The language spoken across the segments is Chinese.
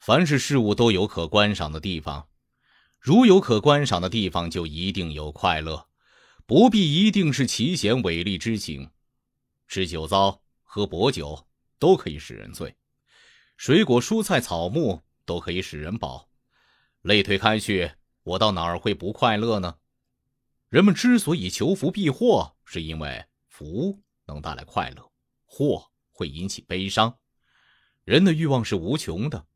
凡是事物都有可观赏的地方，如有可观赏的地方，就一定有快乐，不必一定是奇险伟丽之景。吃酒糟、喝薄酒都可以使人醉，水果、蔬菜、草木都可以使人饱。类推开去，我到哪儿会不快乐呢？人们之所以求福避祸，是因为福能带来快乐，祸会引起悲伤。人的欲望是无穷的。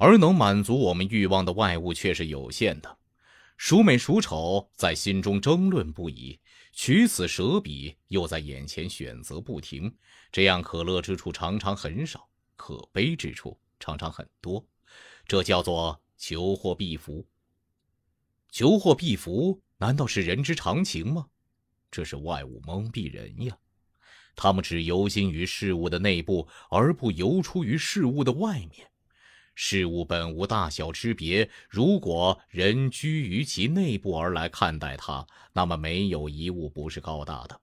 而能满足我们欲望的外物却是有限的，孰美孰丑在心中争论不已，取此舍彼又在眼前选择不停，这样可乐之处常常很少，可悲之处常常很多，这叫做求祸避福。求祸避福难道是人之常情吗？这是外物蒙蔽人呀，他们只游心于事物的内部，而不游出于事物的外面。事物本无大小之别，如果人居于其内部而来看待它，那么没有一物不是高大的。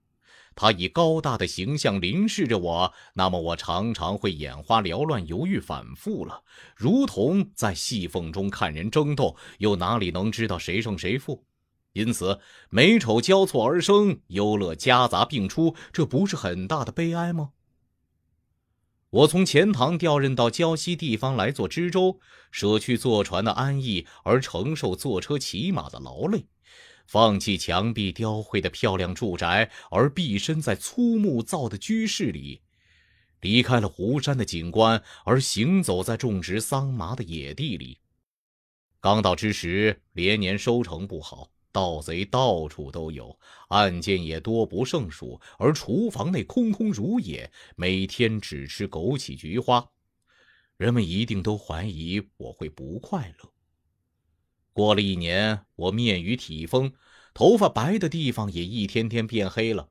它以高大的形象凝视着我，那么我常常会眼花缭乱、犹豫反复了，如同在细缝中看人争斗，又哪里能知道谁胜谁负？因此，美丑交错而生，忧乐夹杂并出，这不是很大的悲哀吗？我从钱塘调任到胶西地方来做知州，舍去坐船的安逸，而承受坐车骑马的劳累；放弃墙壁雕绘的漂亮住宅，而避身在粗木造的居室里；离开了湖山的景观，而行走在种植桑麻的野地里。刚到之时，连年收成不好。盗贼到处都有，案件也多不胜数，而厨房内空空如也，每天只吃枸杞菊花，人们一定都怀疑我会不快乐。过了一年，我面于体丰，头发白的地方也一天天变黑了。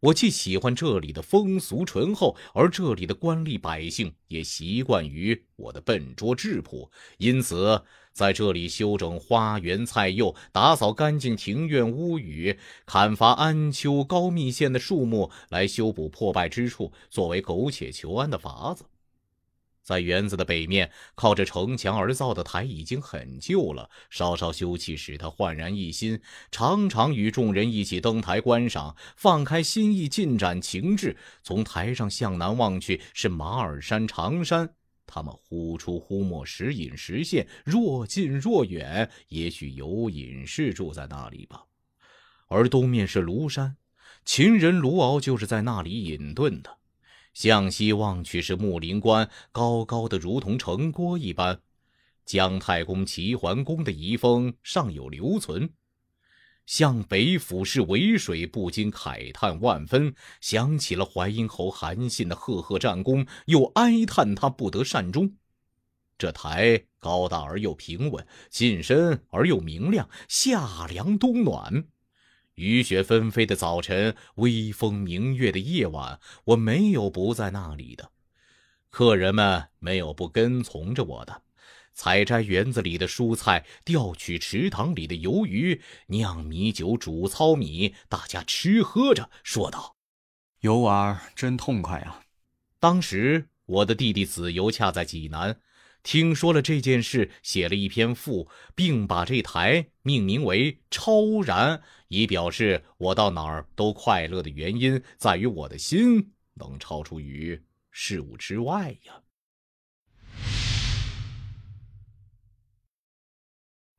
我既喜欢这里的风俗淳厚，而这里的官吏百姓也习惯于我的笨拙质朴，因此在这里修整花园菜囿，打扫干净庭院屋宇，砍伐安丘高密县的树木，来修补破败之处，作为苟且求安的法子。在园子的北面，靠着城墙而造的台已经很旧了，稍稍修葺，使它焕然一新。常常与众人一起登台观赏，放开心意，尽展情致。从台上向南望去，是马尔山、长山，他们忽出忽没，时隐时现，若近若远。也许有隐士住在那里吧。而东面是庐山，秦人卢敖就是在那里隐遁的。向西望去是木林关，高高的如同城郭一般。姜太公齐桓公的遗风尚有留存。向北俯视渭水，不禁慨叹万分，想起了淮阴侯韩信的赫赫战功，又哀叹他不得善终。这台高大而又平稳，近深而又明亮，夏凉冬暖。雨雪纷飞的早晨，微风明月的夜晚，我没有不在那里的。客人们没有不跟从着我的，采摘园子里的蔬菜，钓取池塘里的鱿鱼，酿米酒，煮糙米，大家吃喝着，说道：“游玩真痛快啊！”当时我的弟弟子游恰在济南。听说了这件事，写了一篇赋，并把这台命名为“超然”，以表示我到哪儿都快乐的原因在于我的心能超出于事物之外呀。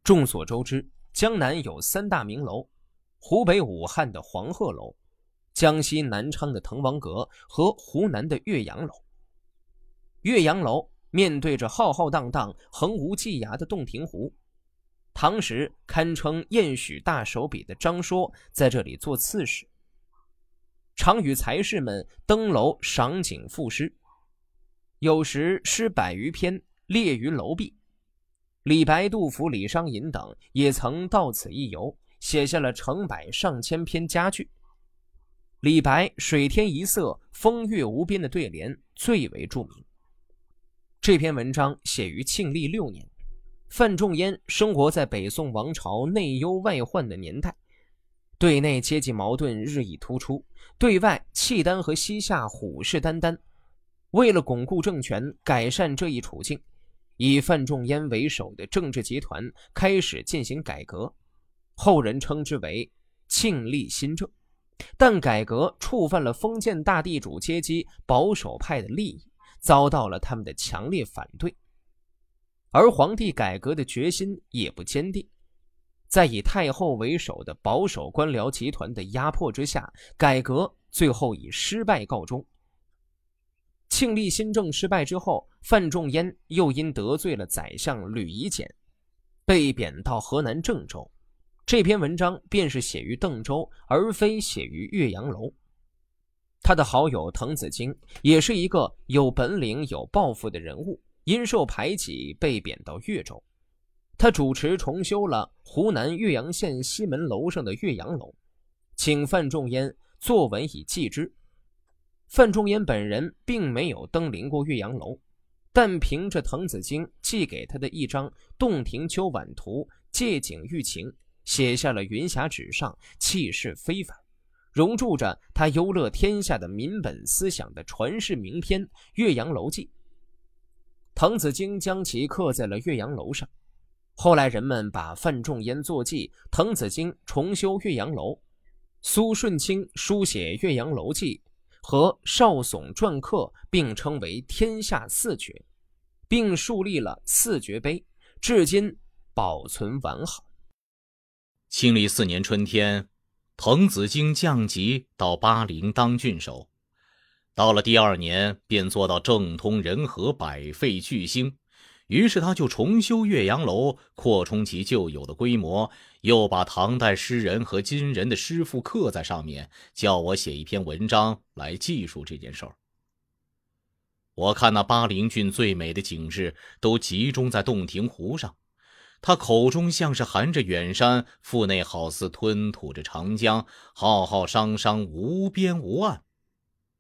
众所周知，江南有三大名楼：湖北武汉的黄鹤楼，江西南昌的滕王阁和湖南的岳阳楼。岳阳楼。面对着浩浩荡荡、横无际涯的洞庭湖，唐时堪称燕许大手笔的张说在这里做刺史，常与才士们登楼赏景赋诗，有时诗百余篇列于楼壁。李白、杜甫、李商隐等也曾到此一游，写下了成百上千篇佳句。李白“水天一色，风月无边”的对联最为著名。这篇文章写于庆历六年，范仲淹生活在北宋王朝内忧外患的年代，对内阶级矛盾日益突出，对外契丹和西夏虎视眈眈。为了巩固政权，改善这一处境，以范仲淹为首的政治集团开始进行改革，后人称之为庆历新政。但改革触犯了封建大地主阶级保守派的利益，遭到了他们的强烈反对。而皇帝改革的决心也不坚定，在以太后为首的保守官僚集团的压迫之下，改革最后以失败告终。庆历新政失败之后，范仲淹又因得罪了宰相吕夷简，被贬到河南郑州。这篇文章便是写于邓州，而非写于岳阳楼。他的好友滕子京也是一个有本领、有抱负的人物，因受排挤被贬到岳州。他主持重修了湖南岳阳县西门楼上的岳阳楼，请范仲淹作文以记之。范仲淹本人并没有登临过岳阳楼，但凭着滕子京寄给他的一张《洞庭秋晚图》，借景喻情，写下了云霞纸上，气势非凡，融铸着他优乐天下的民本思想的传世名篇《岳阳楼记》。滕子京将其刻在了岳阳楼上，后来人们把范仲淹作记，滕子京重修岳阳楼，苏舜钦书写《岳阳楼记》。和少耸篆刻并称为天下四绝，并树立了四绝碑，至今保存完好。庆历四年春天，滕子京降级到巴陵当郡守，到了第二年便做到政通人和，百废巨兴。于是他就重修岳阳楼，扩充其旧有的规模，又把唐代诗人和今人的诗赋刻在上面，叫我写一篇文章来记述这件事儿。我看那巴陵郡最美的景致都集中在洞庭湖上，他口中像是含着远山，腹内好似吞吐着长江，浩浩汤汤，无边无岸。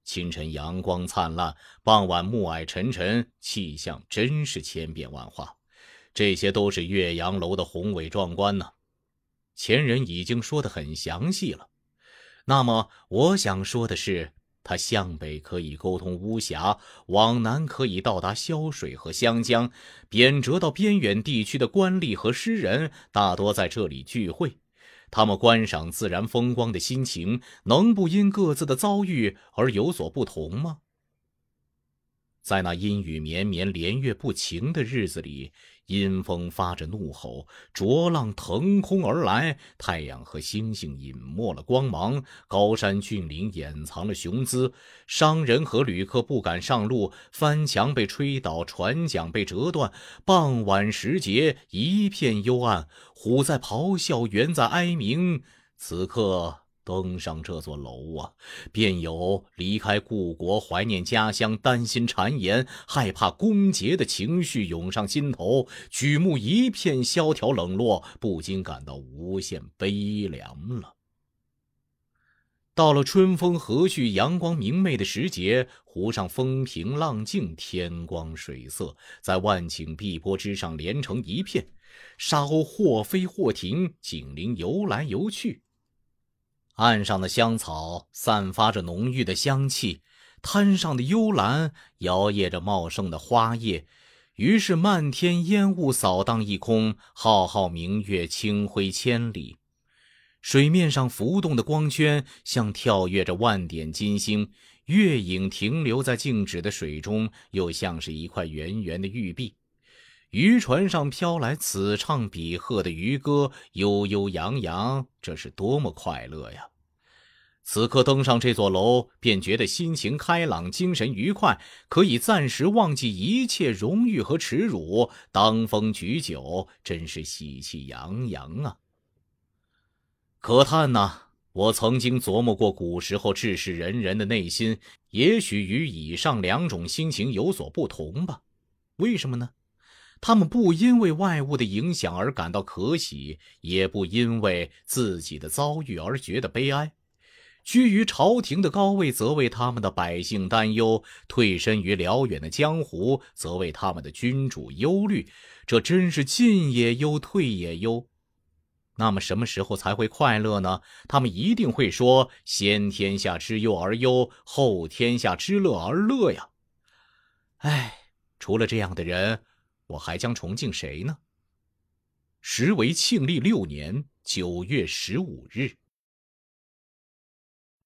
清晨阳光灿烂，傍晚暮霭沉沉，气象真是千变万化。这些都是岳阳楼的宏伟壮观呢。前人已经说得很详细了。那么我想说的是，它向北可以沟通巫峡，往南可以到达潇水和湘江，贬谪到边远地区的官吏和诗人大多在这里聚会。他们观赏自然风光的心情，能不因各自的遭遇而有所不同吗？在那阴雨绵绵、连月不晴的日子里。阴风发着怒吼，浊浪腾空而来，太阳和星星隐没了光芒，高山峻岭掩藏了雄姿，商人和旅客不敢上路，帆墙被吹倒，船桨被折断。傍晚时节，一片幽暗，虎在咆哮，猿在哀鸣。此刻。登上这座楼啊，便有离开故国、怀念家乡、担心谗言、害怕攻讦的情绪涌上心头。举目一片萧条冷落，不禁感到无限悲凉了。到了春风和煦、阳光明媚的时节，湖上风平浪静，天光水色在万顷碧波之上连成一片，沙鸥或飞或停，警铃游来游去。岸上的香草散发着浓郁的香气，滩上的幽兰摇曳着茂盛的花叶，于是漫天烟雾扫荡一空，浩浩明月清辉千里。水面上浮动的光圈像跳跃着万点金星，月影停留在静止的水中，又像是一块圆圆的玉璧。渔船上飘来此唱彼和的渔歌，悠悠扬扬，这是多么快乐呀！此刻登上这座楼，便觉得心情开朗，精神愉快，可以暂时忘记一切荣誉和耻辱，当风举酒，真是喜气洋洋啊！可叹呐，我曾经琢磨过，古时候治世仁人的内心，也许与以上两种心情有所不同吧？为什么呢？他们不因为外物的影响而感到可喜，也不因为自己的遭遇而觉得悲哀。居于朝廷的高位，则为他们的百姓担忧；退身于辽远的江湖，则为他们的君主忧虑。这真是进也忧，退也忧。那么什么时候才会快乐呢？他们一定会说：“先天下之忧而忧，后天下之乐而乐呀。”哎，除了这样的人。我还将崇敬谁呢？时为庆历六年九月十五日。